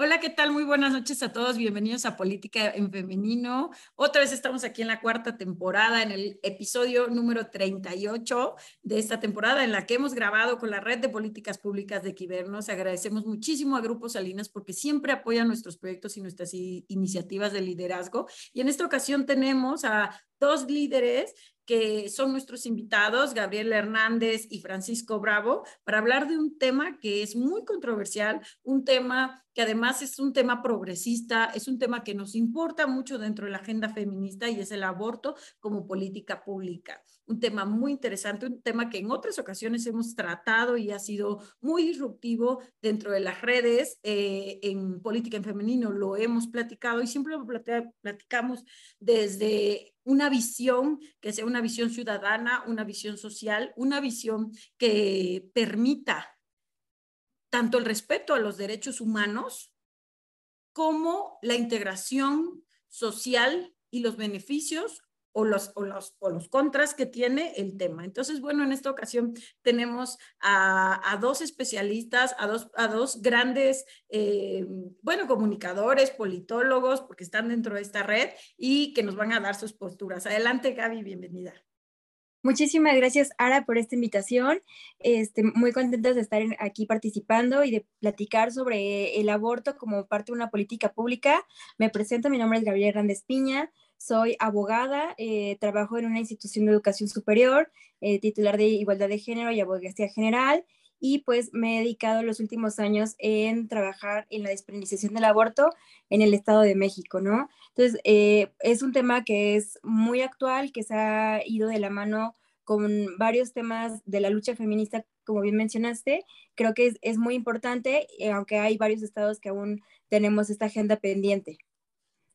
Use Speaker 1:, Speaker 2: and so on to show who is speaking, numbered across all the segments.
Speaker 1: Hola, ¿qué tal? Muy buenas noches a todos. Bienvenidos a Política en Femenino. Otra vez estamos aquí en la cuarta temporada, en el episodio número 38 de esta temporada, en la que hemos grabado con la Red de Políticas Públicas de Quibernos. Agradecemos muchísimo a Grupo Salinas porque siempre apoyan nuestros proyectos y nuestras iniciativas de liderazgo. Y en esta ocasión tenemos a dos líderes que son nuestros invitados, Gabriel Hernández y Francisco Bravo, para hablar de un tema que es muy controversial, un tema que además es un tema progresista, es un tema que nos importa mucho dentro de la agenda feminista y es el aborto como política pública. Un tema muy interesante, un tema que en otras ocasiones hemos tratado y ha sido muy disruptivo dentro de las redes. Eh, en política en femenino lo hemos platicado y siempre lo platicamos desde una visión que sea una visión ciudadana, una visión social, una visión que permita tanto el respeto a los derechos humanos como la integración social y los beneficios o los, o los, o los contras que tiene el tema. Entonces, bueno, en esta ocasión tenemos a, a dos especialistas, a dos, a dos grandes, eh, bueno, comunicadores, politólogos, porque están dentro de esta red y que nos van a dar sus posturas. Adelante, Gaby, bienvenida.
Speaker 2: Muchísimas gracias, Ara, por esta invitación. Este, muy contentos de estar aquí participando y de platicar sobre el aborto como parte de una política pública. Me presento, mi nombre es Gabriela Hernández Piña, soy abogada, eh, trabajo en una institución de educación superior, eh, titular de igualdad de género y abogacía general, y pues me he dedicado los últimos años en trabajar en la despenalización del aborto en el Estado de México, ¿no? Entonces, eh, es un tema que es muy actual, que se ha ido de la mano con varios temas de la lucha feminista, como bien mencionaste. Creo que es, es muy importante, aunque hay varios estados que aún tenemos esta agenda pendiente.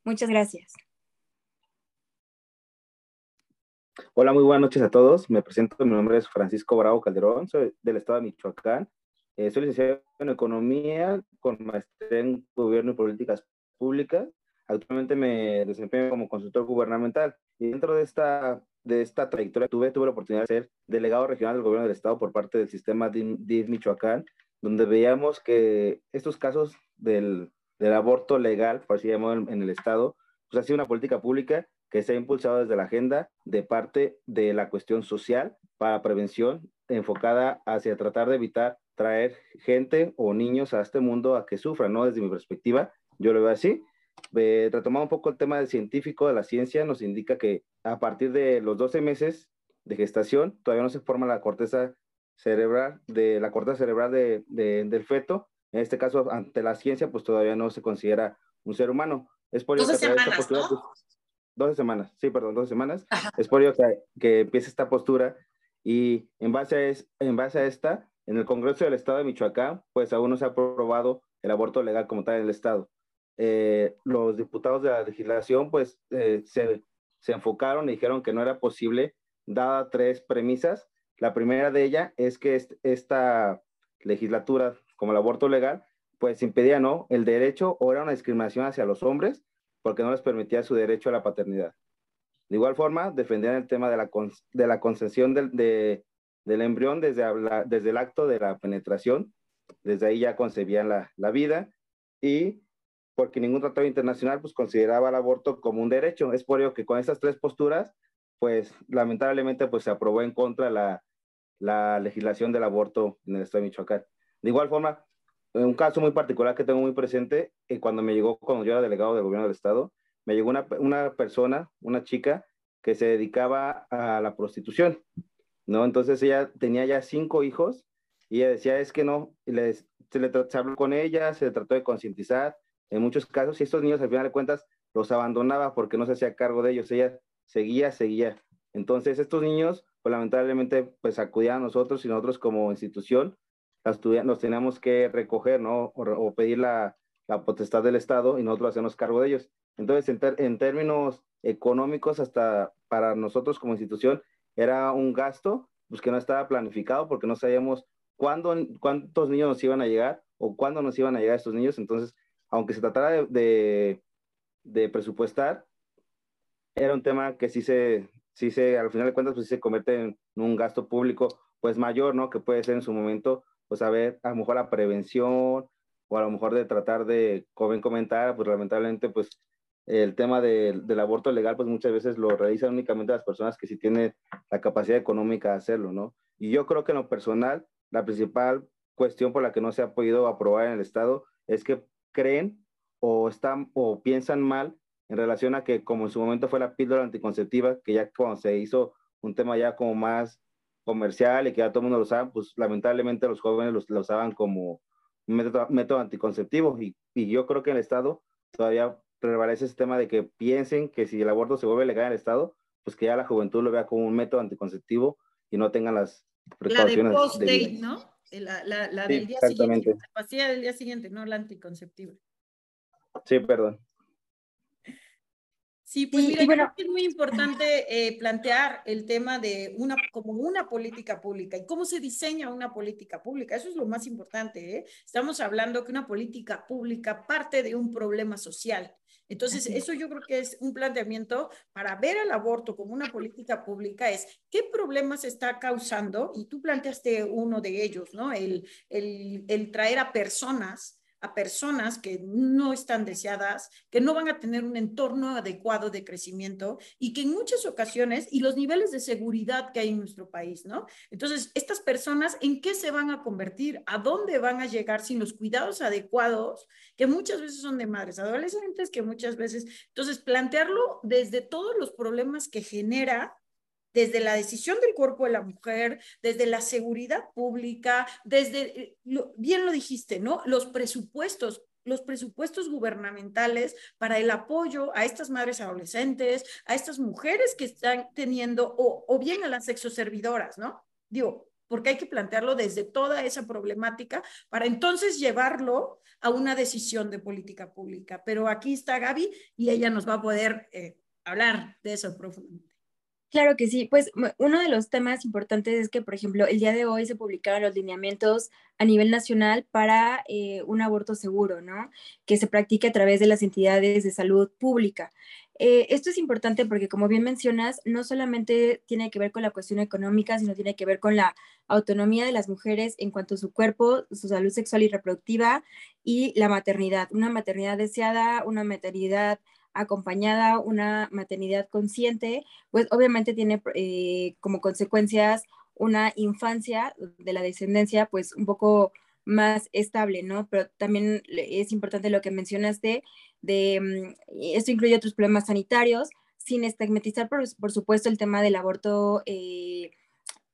Speaker 2: Muchas gracias.
Speaker 3: Hola, muy buenas noches a todos. Me presento, mi nombre es Francisco Bravo Calderón, soy del estado de Michoacán. Eh, soy licenciado en Economía con maestría en Gobierno y Políticas Públicas. Actualmente me desempeño como consultor gubernamental y dentro de esta, de esta trayectoria tuve, tuve la oportunidad de ser delegado regional del Gobierno del Estado por parte del sistema DIF Michoacán, donde veíamos que estos casos del, del aborto legal, por así llamarlo en, el Estado, pues ha sido una política pública que se ha impulsado desde la agenda de parte de la cuestión social para prevención enfocada hacia tratar de evitar traer gente o niños a este mundo a que sufran, ¿no? Desde mi perspectiva, yo lo veo así. Eh, retomando un poco el tema del científico, de la ciencia, nos indica que a partir de los 12 meses de gestación todavía no se forma la corteza cerebral, de la corteza cerebral de, del feto. En este caso, ante la ciencia, pues todavía no se considera un ser humano. Es por eso que
Speaker 1: semanas, ¿no?
Speaker 3: Pues, 12 semanas, sí, perdón, 12 semanas. Es por ello que, que empiece esta postura y en base, a es, en base a esta, en el Congreso del Estado de Michoacán, pues aún no se ha aprobado el aborto legal como tal en el Estado. Eh, los diputados de la legislación, pues, eh, se, se enfocaron y dijeron que no era posible, dada tres premisas. La primera de ella es que esta legislatura, como el aborto legal, pues impedía, ¿no? El derecho o era una discriminación hacia los hombres porque no les permitía su derecho a la paternidad. De igual forma, defendían el tema de la, de la concesión del, de, del embrión desde, desde el acto de la penetración, desde ahí ya concebían la, la vida y porque ningún tratado internacional pues consideraba el aborto como un derecho. Es por ello que con estas tres posturas, pues lamentablemente pues se aprobó en contra la, la legislación del aborto en el estado de Michoacán. De igual forma, un caso muy particular que tengo muy presente, eh, cuando me llegó, cuando yo era delegado del gobierno del estado, me llegó una, una persona, una chica, que se dedicaba a la prostitución, ¿no? Entonces ella tenía ya cinco hijos y ella decía, es que no, se, le, se habló con ella, se trató de concientizar, en muchos casos, y estos niños al final de cuentas los abandonaba porque no se hacía cargo de ellos, ella seguía, seguía. Entonces estos niños, pues lamentablemente, pues acudían a nosotros y nosotros como institución, nos teníamos que recoger, ¿no? O, pedir la, la, potestad del Estado y nosotros hacernos cargo de ellos. Entonces, en, en, términos económicos, hasta para nosotros como institución, era un gasto pues, que no estaba planificado porque no sabíamos cuándo, cuántos niños nos iban a llegar o cuándo nos iban a llegar estos niños. Entonces, aunque se tratara de, de, de presupuestar, era un tema que sí se, sí se, al final de cuentas, pues sí se convierte en un gasto público, pues mayor, ¿no? Que puede ser en su momento pues a ver, a lo mejor la prevención o a lo mejor de tratar de, como bien comentar, pues lamentablemente, pues el tema del aborto legal, pues muchas veces lo realizan únicamente las personas que sí tienen la capacidad económica de hacerlo, ¿no? Y yo creo que en lo personal, la principal cuestión por la que no se ha podido aprobar en el Estado es que creen o están o piensan mal en relación a que como en su momento fue la píldora anticonceptiva, que ya cuando se hizo un tema ya como más comercial y que ya todo el mundo lo sabe, pues lamentablemente los jóvenes lo usaban como método, método anticonceptivo y, y, yo creo que en el Estado todavía prevalece ese tema de que piensen que si el aborto se vuelve legal en el Estado, pues que ya la juventud lo vea como un método anticonceptivo y no tengan las
Speaker 1: precauciones. La de post-date, ¿no? La, la, la del día siguiente. La pastilla del día siguiente, no la anticonceptiva.
Speaker 3: Sí, perdón.
Speaker 1: Sí, pues mira, creo que es muy importante eh, plantear el tema de una, como una política pública y cómo se diseña una política pública. Eso es lo más importante. ¿eh? Estamos hablando que una política pública parte de un problema social. Entonces, eso yo creo que es un planteamiento para ver al aborto como una política pública, es qué problemas está causando, y tú planteaste uno de ellos, ¿no? El, el, el traer a personas a personas que no están deseadas, que no van a tener un entorno adecuado de crecimiento y que en muchas ocasiones, y los niveles de seguridad que hay en nuestro país, ¿no? Entonces, estas personas, ¿en qué se van a convertir? ¿A dónde van a llegar sin los cuidados adecuados, que muchas veces son de madres adolescentes, que muchas veces, entonces, plantearlo desde todos los problemas que genera desde la decisión del cuerpo de la mujer, desde la seguridad pública, desde, eh, bien lo dijiste, ¿no? Los presupuestos, los presupuestos gubernamentales para el apoyo a estas madres adolescentes, a estas mujeres que están teniendo, o, bien a las sexoservidoras, ¿no? Digo, porque hay que plantearlo desde toda esa problemática para entonces llevarlo a una decisión de política pública. Pero aquí está Gaby y ella nos va a poder eh, hablar de eso profundamente.
Speaker 2: Claro que sí, pues uno de los temas importantes es que, por ejemplo, el día de hoy se publicaron los lineamientos a nivel nacional para eh, un aborto seguro, ¿no? Que se practique a través de las entidades de salud pública. Eh, esto es importante porque, como bien mencionas, no solamente tiene que ver con la cuestión económica, sino tiene que ver con la autonomía de las mujeres en cuanto a su cuerpo, su salud sexual y reproductiva y la maternidad. Una maternidad deseada, una maternidad acompañada una maternidad consciente, pues obviamente tiene eh, como consecuencias una infancia de la descendencia pues un poco más estable, ¿no? Pero también es importante lo que mencionaste de, mm, esto incluye otros problemas sanitarios, sin estigmatizar, por, supuesto, el tema del aborto eh,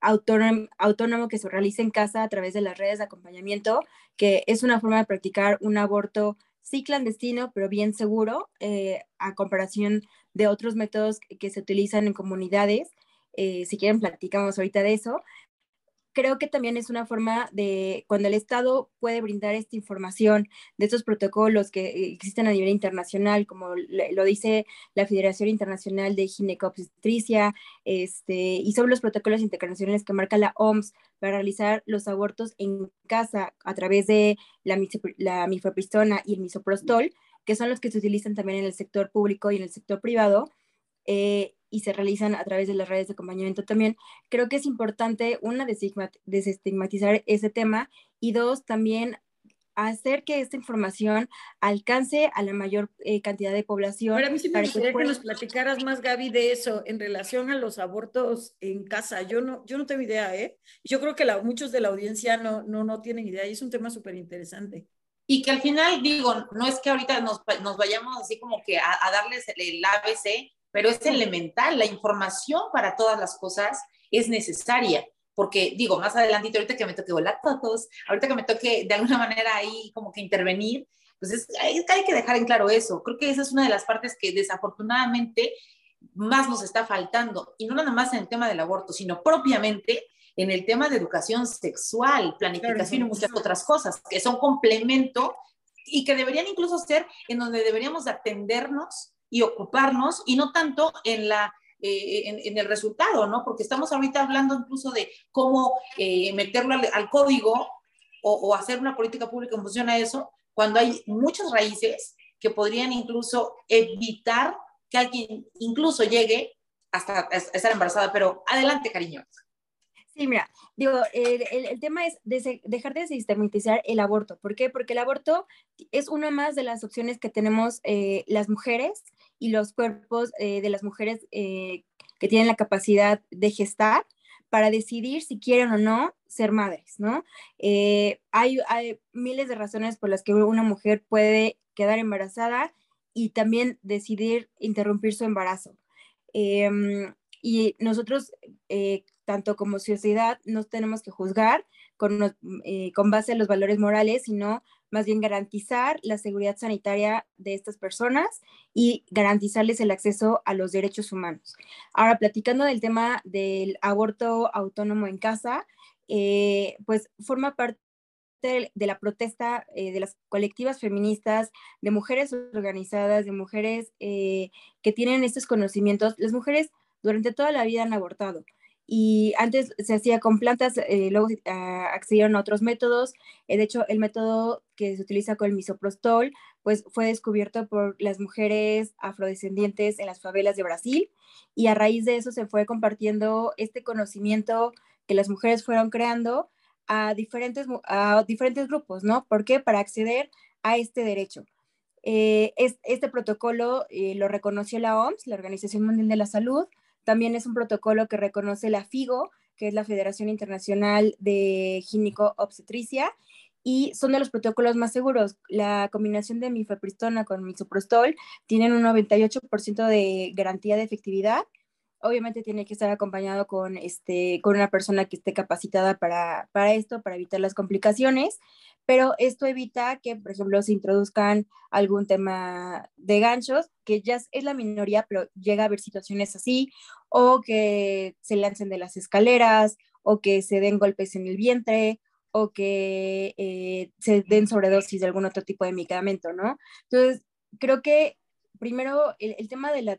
Speaker 2: autónomo, autónomo que se realiza en casa a través de las redes de acompañamiento, que es una forma de practicar un aborto sí clandestino, pero bien seguro, eh, a comparación de otros métodos que se utilizan en comunidades. Eh, si quieren, platicamos ahorita de eso creo que también es una forma de cuando el Estado puede brindar esta información de estos protocolos que existen a nivel internacional, como lo dice la Federación Internacional de Ginecobstetricia, este, y sobre los protocolos internacionales que marca la OMS para realizar los abortos en casa a través de la, la y el misoprostol, que son los que se utilizan también en el sector público y en el sector privado. Eh, y se realizan a través de las redes de acompañamiento también. Creo que es importante, una, desestigmatizar ese tema y dos, también hacer que esta información alcance a la mayor eh, cantidad de población.
Speaker 1: Ahora, a mí sí me gustaría que, nos platicaras más, Gaby, de eso en relación a los abortos en casa. Yo no, yo no tengo idea, ¿eh? Yo creo que la, muchos de la audiencia no, no, no tienen idea y es un tema súper interesante.
Speaker 4: Y que al final, digo, no es que ahorita nos, nos vayamos así como que a, a darles el ABC, pero es elemental, la información para todas las cosas es necesaria, porque digo, más adelante, ahorita que me toque volar todos, ahorita que me toque de alguna manera ahí como que intervenir, pues es, hay, hay que dejar en claro eso. Creo que esa es una de las partes que desafortunadamente más nos está faltando, y no nada más en el tema del aborto, sino propiamente en el tema de educación sexual, planificación y muchas otras cosas, que son complemento y que deberían incluso ser en donde deberíamos atendernos y ocuparnos y no tanto en la eh, en, el resultado, ¿no? Porque estamos ahorita hablando incluso de cómo eh, meterlo al, código o, hacer una política pública en función a eso, cuando hay muchas raíces que podrían incluso evitar que alguien incluso llegue hasta estar embarazada. Pero adelante, cariño.
Speaker 2: Sí, mira, digo, el, tema es dejar de sistematizar el aborto. ¿Por qué? Porque el aborto es una más de las opciones que tenemos eh, las mujeres y los cuerpos eh, de las mujeres eh, que tienen la capacidad de gestar para decidir si quieren o no ser madres, ¿no? hay, hay miles de razones por las que una mujer puede quedar embarazada y también decidir interrumpir su embarazo. Em, y nosotros tanto como sociedad, no tenemos que juzgar con, eh, con base en los valores morales, sino más bien garantizar la seguridad sanitaria de estas personas y garantizarles el acceso a los derechos humanos. Ahora, platicando del tema del aborto autónomo en casa, eh, pues forma parte de, la protesta eh, de las colectivas feministas, de mujeres organizadas, de mujeres que tienen estos conocimientos. Las mujeres durante toda la vida han abortado y antes se hacía con plantas, eh, luego ah, accedieron a otros métodos. Eh, de hecho, el método que se utiliza con el misoprostol, pues fue descubierto por las mujeres afrodescendientes en las favelas de Brasil y a raíz de eso se fue compartiendo este conocimiento que las mujeres fueron creando a diferentes, a diferentes grupos, ¿no? ¿Por qué? Para acceder a este derecho. Eh, es, este protocolo lo reconoció la OMS, la Organización Mundial de la Salud, también es un protocolo que reconoce la FIGO, que es la Federación Internacional de Gineco-Obstetricia, y son de los protocolos más seguros. La combinación de mifepristona con misoprostol tienen un 98% de garantía de efectividad. Obviamente tiene que estar acompañado con, este, con una persona que esté capacitada para, para esto, para evitar las complicaciones pero esto evita que, por ejemplo, se introduzcan algún tema de ganchos, que ya es la minoría, pero llega a haber situaciones así, o que se lancen de las escaleras, o que se den golpes en el vientre, o que eh, se den sobredosis de algún otro tipo de medicamento, ¿no? Entonces, creo que primero el, tema de la,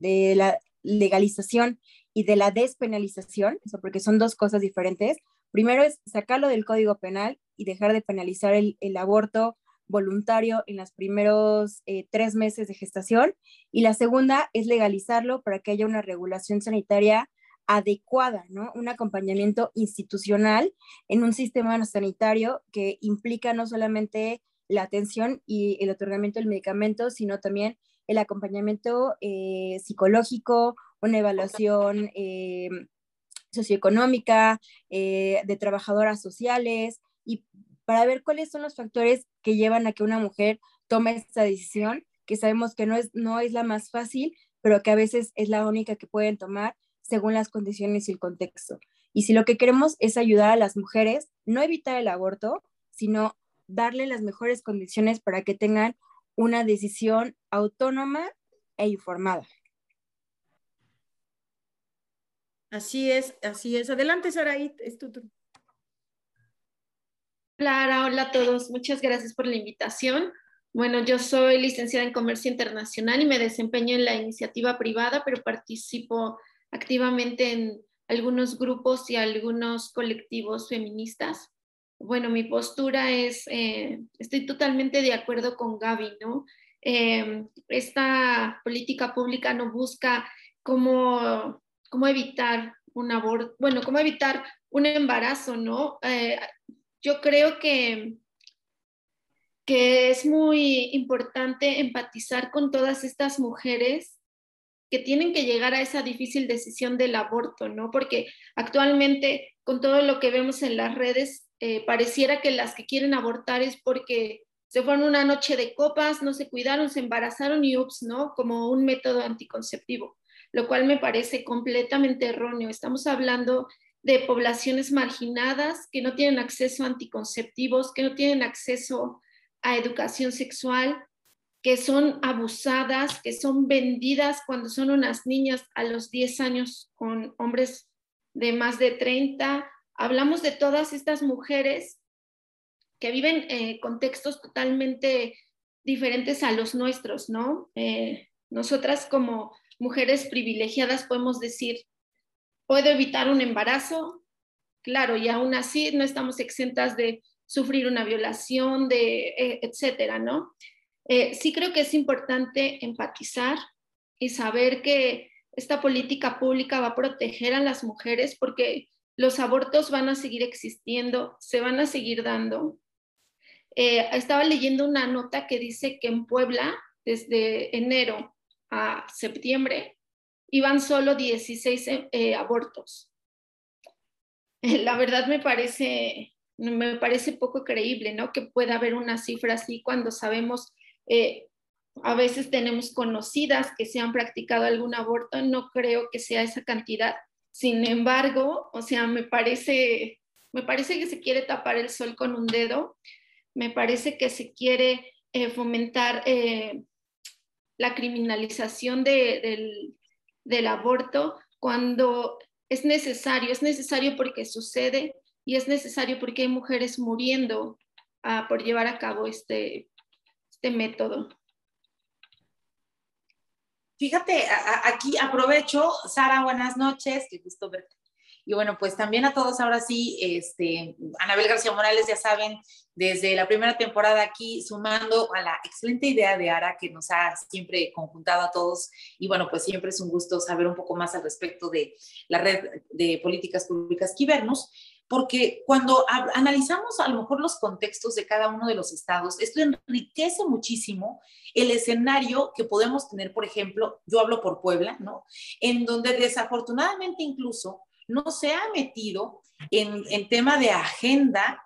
Speaker 2: de la legalización y de la despenalización, eso porque son dos cosas diferentes, Primero es sacarlo del Código Penal y dejar de penalizar el, aborto voluntario en los primeros eh, tres meses de gestación. Y la segunda es legalizarlo para que haya una regulación sanitaria adecuada, ¿no? Un acompañamiento institucional en un sistema sanitario que implica no solamente la atención y el otorgamiento del medicamento, sino también el acompañamiento eh, psicológico, una evaluación eh, socioeconómica, eh, de trabajadoras sociales, y para ver cuáles son los factores que llevan a que una mujer tome esta decisión, que sabemos que no es, no es la más fácil, pero que a veces es la única que pueden tomar según las condiciones y el contexto. Y si lo que queremos es ayudar a las mujeres, no evitar el aborto, sino darle las mejores condiciones para que tengan una decisión autónoma e informada.
Speaker 1: Así es, así es. Adelante, Saraí, es tu turno.
Speaker 5: Clara, hola a todos. Muchas gracias por la invitación. Bueno, yo soy licenciada en Comercio Internacional y me desempeño en la iniciativa privada, pero participo activamente en algunos grupos y algunos colectivos feministas. Bueno, mi postura es, eh, estoy totalmente de acuerdo con Gaby, ¿no? Eh, esta política pública no busca cómo cómo evitar un aborto, bueno, cómo evitar un embarazo, ¿no? Eh, yo creo que, que es muy importante empatizar con todas estas mujeres que tienen que llegar a esa difícil decisión del aborto, ¿no? Porque actualmente, con todo lo que vemos en las redes, eh, pareciera que las que quieren abortar es porque se fueron una noche de copas, no se cuidaron, se embarazaron y ups, ¿no? Como un método anticonceptivo lo cual me parece completamente erróneo. Estamos hablando de poblaciones marginadas que no tienen acceso a anticonceptivos, que no tienen acceso a educación sexual, que son abusadas, que son vendidas cuando son unas niñas a los 10 años con hombres de más de 30. Hablamos de todas estas mujeres que viven en contextos totalmente diferentes a los nuestros, ¿no? Eh, nosotras como mujeres privilegiadas podemos decir, ¿puedo evitar un embarazo? Claro, y aún así no estamos exentas de sufrir una violación, de, eh, etcétera, ¿no? Eh, sí creo que es importante empatizar y saber que esta política pública va a proteger a las mujeres porque los abortos van a seguir existiendo, se van a seguir dando. Eh, estaba leyendo una nota que dice que en Puebla, desde enero a septiembre, iban solo 16 eh, abortos. La verdad me parece, me parece poco creíble, ¿no? Que pueda haber una cifra así cuando sabemos, eh, a veces tenemos conocidas que se han practicado algún aborto, no creo que sea esa cantidad. Sin embargo, o sea, me parece, me parece que se quiere tapar el sol con un dedo, me parece que se quiere eh, fomentar eh, la criminalización del, aborto cuando es necesario, es necesario porque sucede y es necesario porque hay mujeres muriendo uh, por llevar a cabo este, este método.
Speaker 4: Fíjate, aquí aprovecho, Sara, buenas noches, qué gusto verte. Y bueno, pues también a todos ahora sí, este, Anabel García Morales, ya saben, desde la primera temporada aquí, sumando a la excelente idea de Ara que nos ha siempre conjuntado a todos. Y bueno, pues siempre es un gusto saber un poco más al respecto de la red de políticas públicas Kibernos porque cuando analizamos a lo mejor los contextos de cada uno de los estados, esto enriquece muchísimo el escenario que podemos tener, por ejemplo, yo hablo por Puebla, ¿no? En donde desafortunadamente incluso no se ha metido en, tema de agenda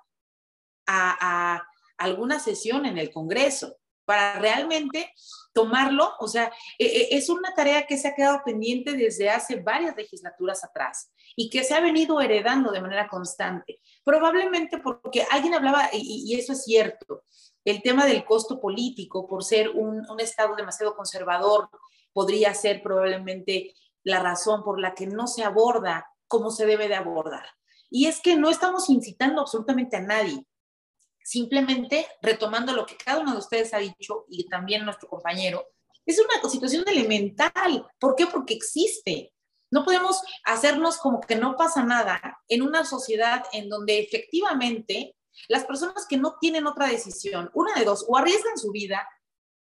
Speaker 4: a alguna sesión en el Congreso para realmente tomarlo, o sea, e, e, es una tarea que se ha quedado pendiente desde hace varias legislaturas atrás y que se ha venido heredando de manera constante. Probablemente porque alguien hablaba, y, eso es cierto, el tema del costo político por ser un, Estado demasiado conservador podría ser probablemente la razón por la que no se aborda como se debe de abordar. Y es que no estamos incitando absolutamente a nadie simplemente retomando lo que cada uno de ustedes ha dicho y también nuestro compañero, es una situación elemental. ¿Por qué? Porque existe. No podemos hacernos como que no pasa nada en una sociedad en donde efectivamente las personas que no tienen otra decisión, una de dos, o arriesgan su vida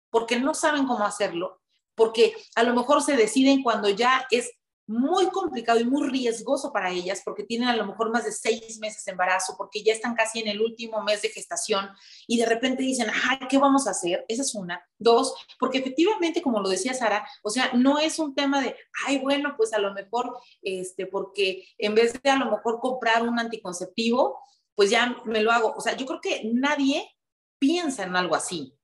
Speaker 4: porque no saben cómo hacerlo, porque a lo mejor se deciden cuando ya es muy complicado y muy riesgoso para ellas porque tienen a lo mejor más de seis meses de embarazo, porque ya están casi en el último mes de gestación y de repente dicen, ay, ¿qué vamos a hacer? Esa es una. Dos, porque efectivamente, como lo decía Sara, o sea, no es un tema de, ay, bueno, pues a lo mejor, este, porque en vez de a lo mejor comprar un anticonceptivo, pues ya me lo hago. O sea, yo creo que nadie piensa en algo así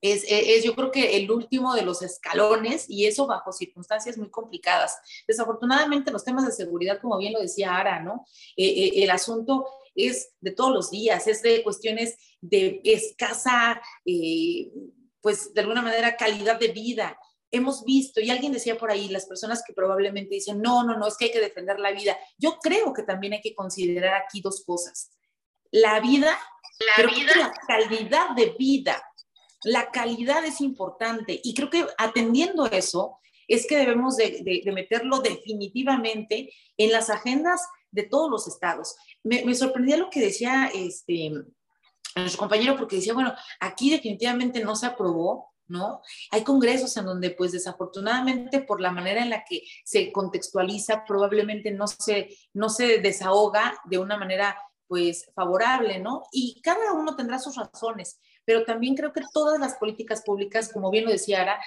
Speaker 4: es, yo creo que el último de los escalones y eso bajo circunstancias muy complicadas. Desafortunadamente los temas de seguridad, como bien lo decía Ara, ¿no? Eh, eh, el asunto es de todos los días, es de cuestiones de escasa, eh, pues de alguna manera, calidad de vida. Hemos visto, y alguien decía por ahí, las personas que probablemente dicen, no, no, no, es que hay que defender la vida. Yo creo que también hay que considerar aquí dos cosas. La vida, la, vida. la calidad de vida la calidad es importante y creo que atendiendo eso es que debemos de, meterlo definitivamente en las agendas de todos los estados. Me, sorprendía lo que decía este, nuestro compañero porque decía, bueno, aquí definitivamente no se aprobó, ¿no? Hay congresos en donde, pues desafortunadamente, por la manera en la que se contextualiza, probablemente no se, no se desahoga de una manera, pues, favorable, ¿no? Y cada uno tendrá sus razones, pero también creo que todas las políticas públicas, como bien lo decía Ara,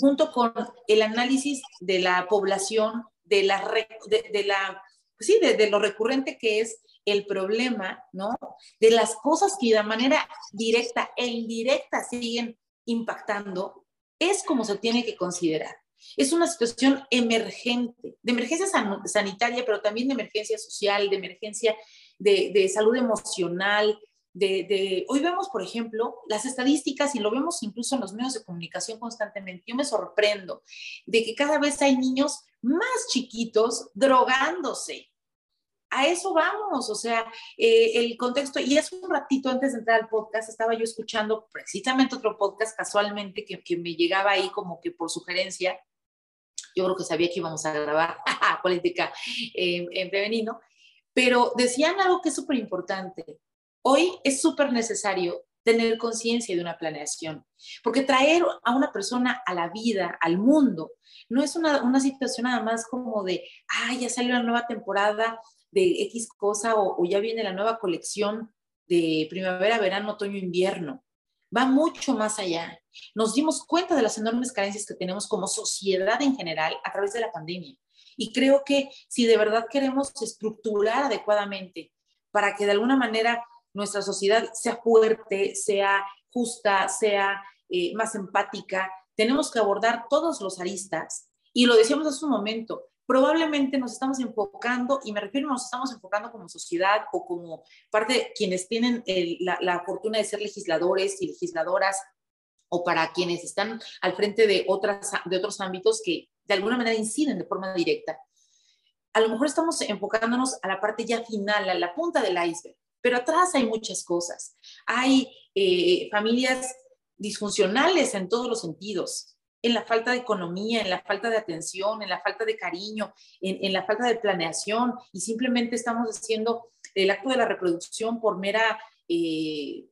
Speaker 4: junto con el análisis de la población, de la, de, la pues sí, de, lo recurrente que es el problema, ¿no? De las cosas que de manera directa e indirecta siguen impactando, es como se tiene que considerar. Es una situación emergente, de emergencia sanitaria, pero también de emergencia social, de emergencia de, de salud emocional, de, hoy vemos, por ejemplo, las estadísticas y lo vemos incluso en los medios de comunicación constantemente. Yo me sorprendo de que cada vez hay niños más chiquitos drogándose. A eso vamos, o sea, eh, el contexto, y hace un ratito antes de entrar al podcast, estaba yo escuchando precisamente otro podcast casualmente que, que me llegaba ahí como que por sugerencia, yo creo que sabía que íbamos a grabar política eh, en femenino, pero decían algo que es súper importante. Hoy es súper necesario tener conciencia de una planeación, porque traer a una persona a la vida, al mundo, no es una, situación nada más como de, ah, ya salió la nueva temporada de X cosa o, ya viene la nueva colección de primavera, verano, otoño, invierno. Va mucho más allá. Nos dimos cuenta de las enormes carencias que tenemos como sociedad en general a través de la pandemia. Y creo que si de verdad queremos estructurar adecuadamente para que de alguna manera nuestra sociedad sea fuerte, sea justa, sea eh, más empática, tenemos que abordar todos los aristas. Y lo decíamos hace un momento, probablemente nos estamos enfocando, y me refiero, nos estamos enfocando como sociedad o como parte de quienes tienen la, fortuna de ser legisladores y legisladoras, o para quienes están al frente de, otras, de otros ámbitos que de alguna manera inciden de forma directa. A lo mejor estamos enfocándonos a la parte ya final, a la punta del iceberg, pero atrás hay muchas cosas. Hay eh, familias disfuncionales en todos los sentidos, en la falta de economía, en la falta de atención, en la falta de cariño, en, la falta de planeación y simplemente estamos haciendo el acto de la reproducción por mera, eh,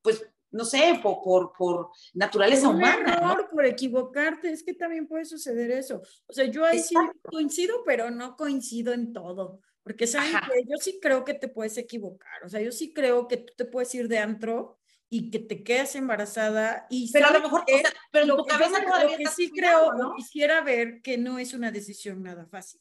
Speaker 4: pues, no sé, por, por, naturaleza humana.
Speaker 1: Por equivocarte, es que también puede suceder eso. O sea, yo ahí sí coincido, pero no coincido en todo. Porque saben que yo sí creo que te puedes equivocar. O sea, yo sí creo que tú te puedes ir de antro y que te quedes embarazada y
Speaker 4: pero a lo mejor pero lo, que,
Speaker 1: lo que sí creo ¿no? quisiera ver que no es una decisión nada fácil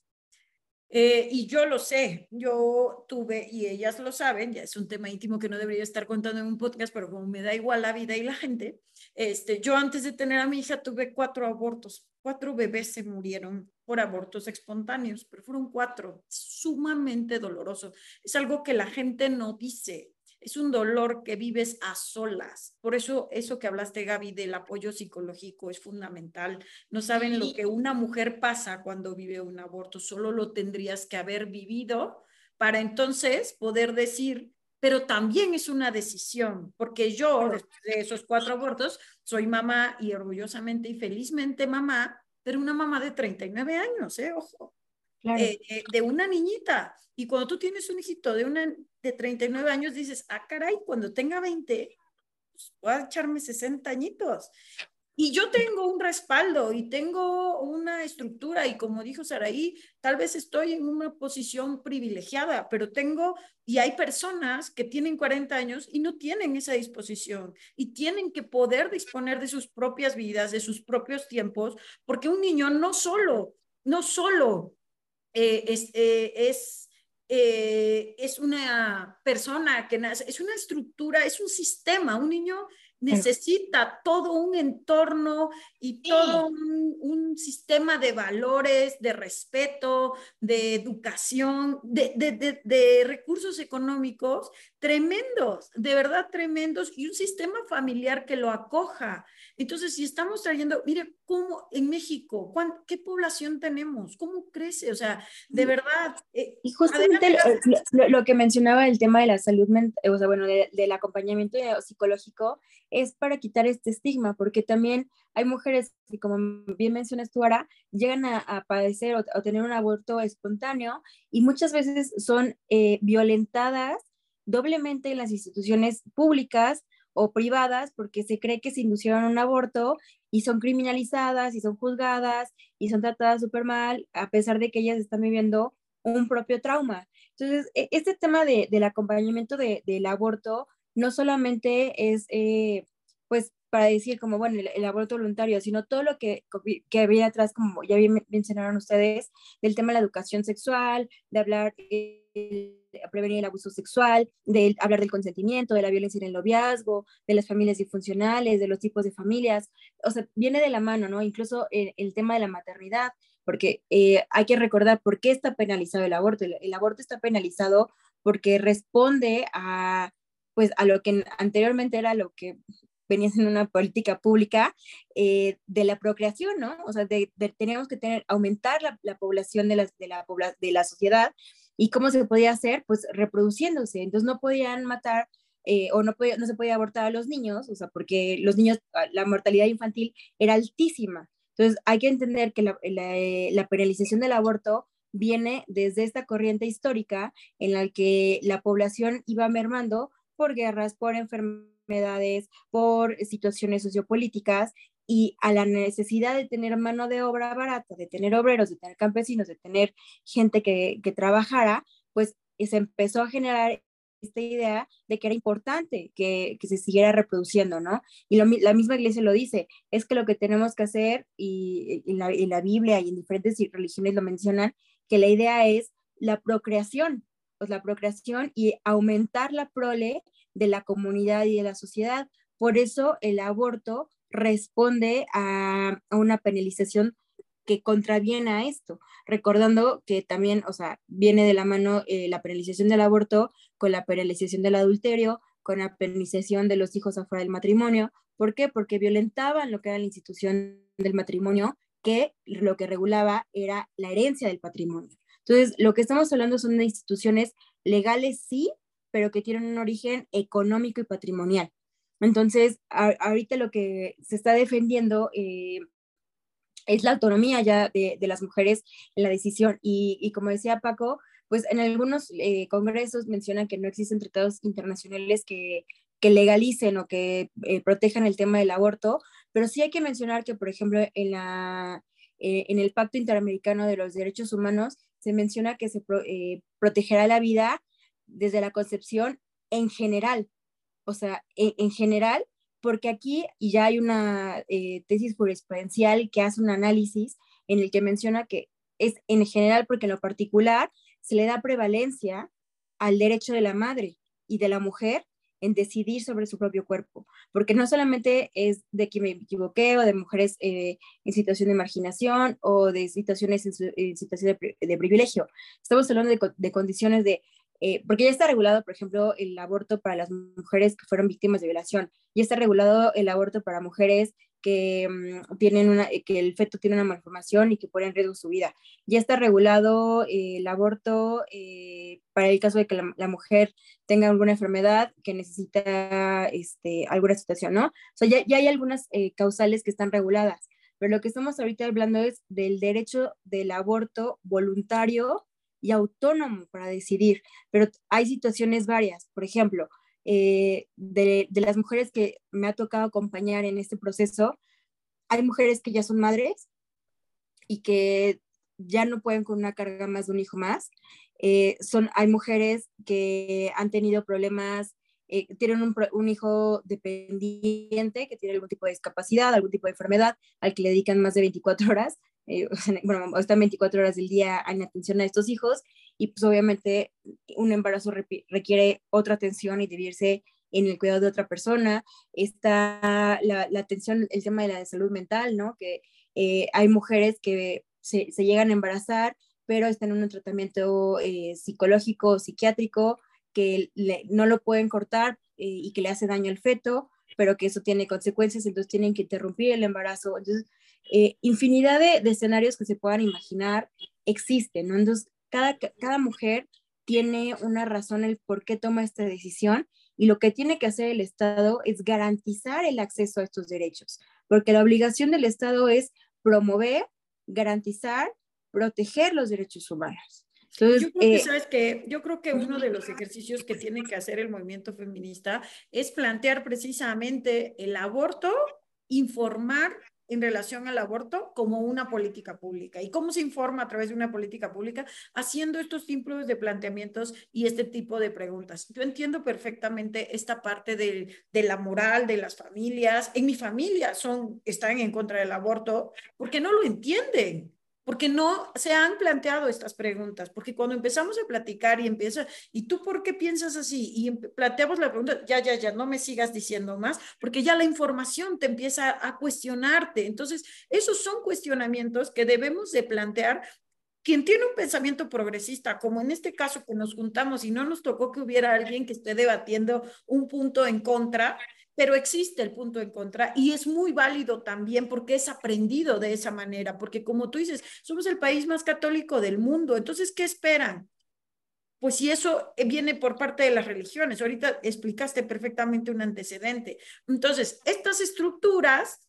Speaker 1: eh, y yo lo sé yo tuve y ellas lo saben ya es un tema íntimo que no debería estar contando en un podcast pero como me da igual la vida y la gente este yo antes de tener a mi hija tuve cuatro abortos cuatro bebés se murieron por abortos espontáneos pero fueron cuatro sumamente doloroso es algo que la gente no dice es un dolor que vives a solas. Por eso eso que hablaste, Gaby, del apoyo psicológico es fundamental. No saben lo que una mujer pasa cuando vive un aborto, solo lo tendrías que haber vivido para entonces poder decir, pero también es una decisión, porque yo, después de esos cuatro abortos, soy mamá y orgullosamente y felizmente mamá, pero una mamá de 39 años, ¿eh? Ojo. Eh, eh, de una niñita. Y cuando tú tienes un hijito de, una, de 39 años, dices, ah, caray, cuando tenga 20, pues, voy a echarme 60 añitos. Y yo tengo un respaldo y tengo una estructura y como dijo Saraí, tal vez estoy en una posición privilegiada, pero tengo y hay personas que tienen 40 años y no tienen esa disposición y tienen que poder disponer de sus propias vidas, de sus propios tiempos, porque un niño no solo, no solo eh, es, eh, es, eh, es una persona que nace, es una estructura, es un sistema. Un niño necesita todo un entorno y todo un, sistema de valores, de respeto, de educación, de, de, de, recursos económicos tremendos, de verdad tremendos, y un sistema familiar que lo acoja. Entonces, si estamos trayendo, mire cómo en México, ¿qué población tenemos? ¿Cómo crece? O sea, de verdad.
Speaker 2: Eh, y justamente lo, que mencionaba el tema de la salud mental, o sea, bueno, del acompañamiento psicológico, es para quitar este estigma, porque también hay mujeres que, como bien mencionas tú, ahora, llegan a, padecer o, tener un aborto espontáneo y muchas veces son eh, violentadas doblemente en las instituciones públicas o privadas porque se cree que se inducieron un aborto y son criminalizadas y son juzgadas y son tratadas súper mal a pesar de que ellas están viviendo un propio trauma. Entonces, e, este tema de, del acompañamiento de, del aborto no solamente es, eh, pues, para decir como, bueno, el, aborto voluntario, sino todo lo que, que había atrás, como ya bien mencionaron ustedes, del tema de la educación sexual, de hablar, eh, prevenir el abuso sexual, de hablar del consentimiento, de la violencia en el noviazgo, de las familias disfuncionales, de los tipos de familias, o sea, viene de la mano, ¿no? Incluso el, el tema de la maternidad, porque eh, hay que recordar por qué está penalizado el aborto. el aborto está penalizado porque responde a pues a lo que anteriormente era lo que venía siendo una política pública eh, de la procreación, ¿no? O sea, de, teníamos que tener, aumentar la, la población de la, de, la, de la sociedad y cómo se podía hacer, pues reproduciéndose. Entonces no podían matar eh, o no, no se podía abortar a los niños, o sea, porque los niños, ah, la mortalidad infantil era altísima. Entonces hay que entender que la, eh, la penalización del aborto viene desde esta corriente histórica en la que la población iba mermando por guerras, por enfermedades, por situaciones sociopolíticas y a la necesidad de tener mano de obra barata, de tener obreros, de tener campesinos, de tener gente que, que trabajara, pues se empezó a generar esta idea de que era importante que, se siguiera reproduciendo, ¿no? Y la misma iglesia lo dice, es que lo que tenemos que hacer, y, en la, la, Biblia y en diferentes religiones lo mencionan, que la idea es la procreación, pues la procreación y aumentar la prole de la comunidad y de la sociedad. Por eso el aborto responde a, una penalización que contraviene a esto, recordando que también, o sea, viene de la mano eh, la penalización del aborto con la penalización del adulterio, con la penalización de los hijos afuera del matrimonio. ¿Por qué? Porque violentaban lo que era la institución del matrimonio, que lo que regulaba era la herencia del patrimonio. Entonces, lo que estamos hablando son de instituciones legales, sí, pero que tienen un origen económico y patrimonial. Entonces, ahorita lo que se está defendiendo eh, es la autonomía ya de, las mujeres en la decisión. Y, como decía Paco, pues en algunos eh, congresos mencionan que no existen tratados internacionales que, legalicen o que eh, protejan el tema del aborto, pero sí hay que mencionar que, por ejemplo, en, la, en el Pacto Interamericano de los Derechos Humanos se menciona que se protegerá la vida desde la concepción en general, o sea, en general, porque aquí ya hay una eh, tesis jurisprudencial que hace un análisis en el que menciona que es en general porque en lo particular se le da prevalencia al derecho de la madre y de la mujer en decidir sobre su propio cuerpo, porque no solamente es de que me equivoqué o de mujeres eh, en situación de marginación o de situaciones en, situación de, privilegio, estamos hablando de condiciones de eh, porque ya está regulado, por ejemplo, el aborto para las mujeres que fueron víctimas de violación, ya está regulado el aborto para mujeres que mm, tienen una, eh, que el feto tiene una malformación y que ponen en riesgo su vida. Ya está regulado eh, el aborto para el caso de que la, mujer tenga alguna enfermedad que necesita este, alguna situación, ¿no? O sea, ya, ya hay algunas causales que están reguladas, pero lo que estamos ahorita hablando es del derecho del aborto voluntario y autónomo para decidir, pero hay situaciones varias. Por ejemplo, eh, de, las mujeres que me ha tocado acompañar en este proceso, hay mujeres que ya son madres y que ya no pueden con una carga más de un hijo más. Eh, son, hay mujeres que han tenido problemas, eh, tienen un, un, hijo dependiente que tiene algún tipo de discapacidad, algún tipo de enfermedad, al que le dedican más de 24 horas eh, bueno, están 24 horas del día en atención a estos hijos y pues obviamente un embarazo requiere otra atención y vivirse en el cuidado de otra persona. Está la, atención, el tema de la salud mental, ¿no? Que eh, hay mujeres que se, llegan a embarazar, pero están en un tratamiento eh, psicológico, psiquiátrico, que no lo pueden cortar y que le hace daño al feto, pero que eso tiene consecuencias, entonces tienen que interrumpir el embarazo. Entonces, eh, infinidad de, escenarios que se puedan imaginar existen, ¿no? Entonces, cada, cada mujer tiene una razón el por qué toma esta decisión y lo que tiene que hacer el Estado es garantizar el acceso a estos derechos, porque la obligación del Estado es promover, garantizar, proteger los derechos humanos.
Speaker 1: Entonces, yo creo que, eh, ¿sabes que Yo creo que uno de los ejercicios que tiene que hacer el movimiento feminista es plantear precisamente el aborto, informar en relación al aborto como una política pública. ¿Y cómo se informa a través de una política pública? Haciendo estos tipos de planteamientos y este tipo de preguntas. Yo entiendo perfectamente esta parte de, la moral de las familias. En mi familia son, están en contra del aborto porque no lo entienden porque no se han planteado estas preguntas, porque cuando empezamos a platicar y empieza, ¿y tú por qué piensas así? Y planteamos la pregunta, ya, ya, ya, no me sigas diciendo más, porque ya la información te empieza a cuestionarte. Entonces, esos son cuestionamientos que debemos de plantear quien tiene un pensamiento progresista, como en este caso que nos juntamos y no nos tocó que hubiera alguien que esté debatiendo un punto en contra, pero existe el punto en contra y es muy válido también porque es aprendido de esa manera, porque como tú dices, somos el país más católico del mundo, entonces, ¿qué esperan? Pues si eso viene por parte de las religiones, ahorita explicaste perfectamente un antecedente. Entonces, estas estructuras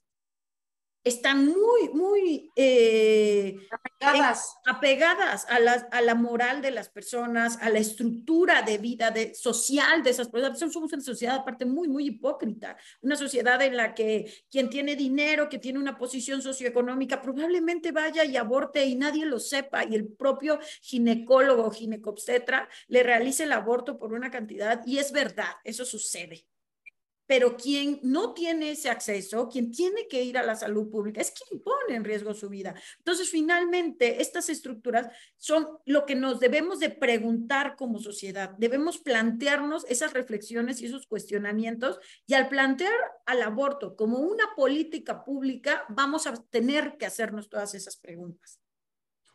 Speaker 1: están muy, muy eh, apegadas, apegadas a, la, a la moral de las personas, a la estructura de vida de, social de esas personas. Somos una sociedad aparte muy, muy hipócrita, una sociedad en la que quien tiene dinero, que tiene una posición socioeconómica, probablemente vaya y aborte y nadie lo sepa y el propio ginecólogo o ginecobstetra le realice el aborto por una cantidad y es verdad, eso sucede pero quien no tiene ese acceso, quien tiene que ir a la salud pública, es quien pone en riesgo su vida. Entonces, finalmente, estas estructuras son lo que nos debemos de preguntar como sociedad. Debemos plantearnos esas reflexiones y esos cuestionamientos y al plantear al aborto como una política pública, vamos a tener que hacernos todas esas preguntas.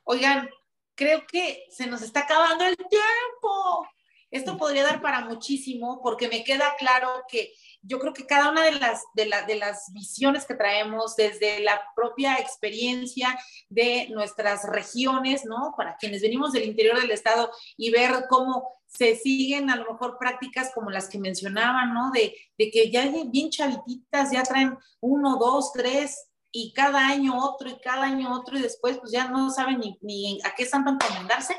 Speaker 4: Oigan, creo que se nos está acabando el tiempo. Esto podría dar para muchísimo porque me queda claro que yo creo que cada una de las, de, de las visiones que traemos desde la propia experiencia de nuestras regiones, ¿no? Para quienes venimos del interior del estado y ver cómo se siguen a lo mejor prácticas como las que mencionaban, ¿no? De, de que ya bien chavititas ya traen uno, dos, tres y cada año otro y cada año otro y después pues ya no saben ni, ni a qué santo encomendarse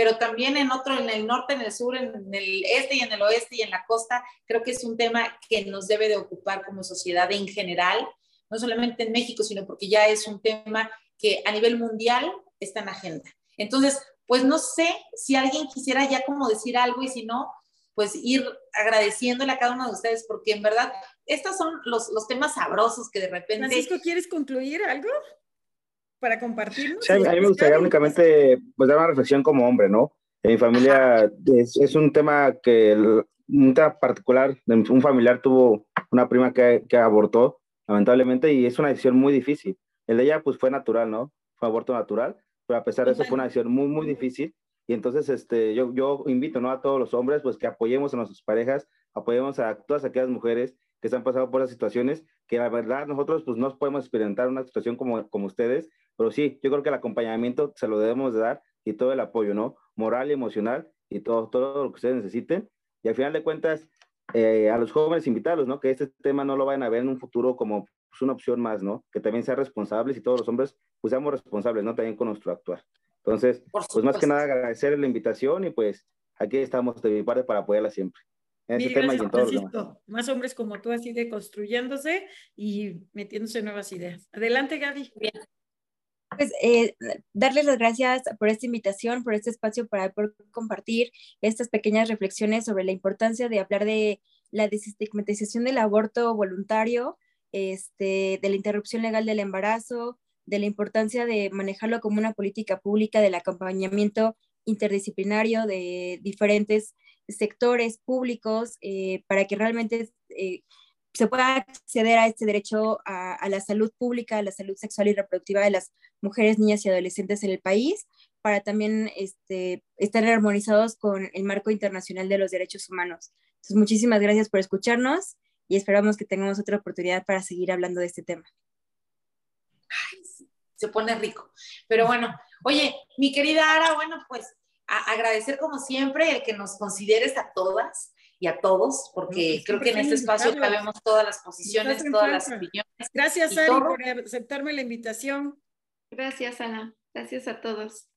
Speaker 4: pero también en otro, en el norte, en el sur, en el este y en el oeste y en la costa, creo que es un tema que nos debe de ocupar como sociedad en general, no solamente en México, sino porque ya es un tema que a nivel mundial está en agenda. Entonces, pues no sé si alguien quisiera ya como decir algo y si no, pues ir agradeciéndole a cada uno de ustedes, porque en verdad, estos son los, los temas sabrosos que de repente...
Speaker 1: Francisco, ¿quieres concluir algo? Para compartir.
Speaker 3: Sí, a mí me gustaría únicamente pues, dar una reflexión como hombre, ¿no? En mi familia es, es, un tema que, un tema particular, un familiar tuvo una prima que, que, abortó, lamentablemente, y es una decisión muy difícil. El de ella, pues fue natural, ¿no? Fue aborto natural, pero a pesar de eso fue una decisión muy, muy difícil. Y entonces, este, yo, yo invito, ¿no? A todos los hombres, pues que apoyemos a nuestras parejas, apoyemos a todas aquellas mujeres que se han pasado por esas situaciones, que la verdad nosotros pues no podemos experimentar una situación como, como ustedes, pero sí, yo creo que el acompañamiento se lo debemos de dar y todo el apoyo, ¿no? Moral y emocional y todo, todo lo que ustedes necesiten. Y al final de cuentas, eh, a los jóvenes invitarlos, ¿no? Que este tema no lo vayan a ver en un futuro como pues, una opción más, ¿no? Que también sean responsables y todos los hombres pues seamos responsables, ¿no? También con nuestro actuar. Entonces, pues más que nada agradecer la invitación y pues aquí estamos de mi parte para apoyarla siempre.
Speaker 1: En este tema y en todo Más hombres como tú así de construyéndose y metiéndose nuevas ideas. Adelante, Gaby. Bien.
Speaker 2: Pues eh, darles las gracias por esta invitación, por este espacio para poder compartir estas pequeñas reflexiones sobre la importancia de hablar de la desestigmatización del aborto voluntario, este, de la interrupción legal del embarazo, de la importancia de manejarlo como una política pública, del acompañamiento interdisciplinario de diferentes sectores públicos eh, para que realmente eh, se pueda acceder a este derecho a, la salud pública, a la salud sexual y reproductiva de las mujeres, niñas y adolescentes en el país, para también este, estar armonizados con el marco internacional de los derechos humanos. Entonces, muchísimas gracias por escucharnos y esperamos que tengamos otra oportunidad para seguir hablando de este tema.
Speaker 4: Ay, se pone rico. Pero bueno, oye, mi querida Ara, bueno, pues agradecer como siempre el que nos consideres a todas y a todos, porque pues, creo que en este espacio cabemos todas las posiciones, todas las opiniones.
Speaker 1: Gracias, Ari, por aceptarme la invitación.
Speaker 5: Gracias, Ana. Gracias a todos.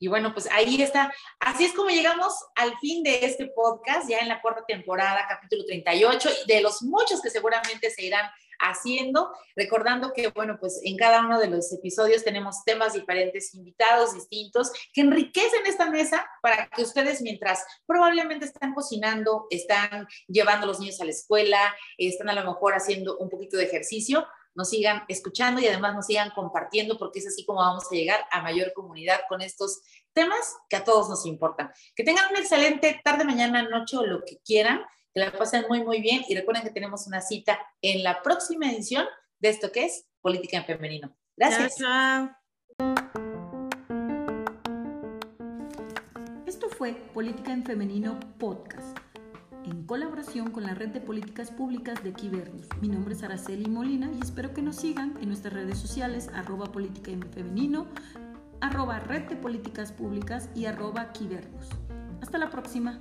Speaker 4: Y bueno, pues ahí está. Así es como llegamos al fin de este podcast, ya en la cuarta temporada, capítulo 38, y de los muchos que seguramente se irán haciendo, recordando que, bueno, pues en cada uno de los episodios tenemos temas diferentes, invitados distintos, que enriquecen esta mesa para que ustedes mientras probablemente están cocinando, están llevando a los niños a la escuela, están a lo mejor haciendo un poquito de ejercicio, nos sigan escuchando y además nos sigan compartiendo porque es así como vamos a llegar a mayor comunidad con estos temas que a todos nos importan. Que tengan una excelente tarde, mañana, noche o lo que quieran que la pasen muy, muy bien y recuerden que tenemos una cita en la próxima edición de esto que es Política en Femenino. Gracias. Chao,
Speaker 1: Esto fue Política en Femenino Podcast, en colaboración con la Red de Políticas Públicas de Quibernus. Mi nombre es Araceli Molina y espero que nos sigan en nuestras redes sociales, arroba política en femenino, arroba red de políticas públicas y arroba Hasta la próxima.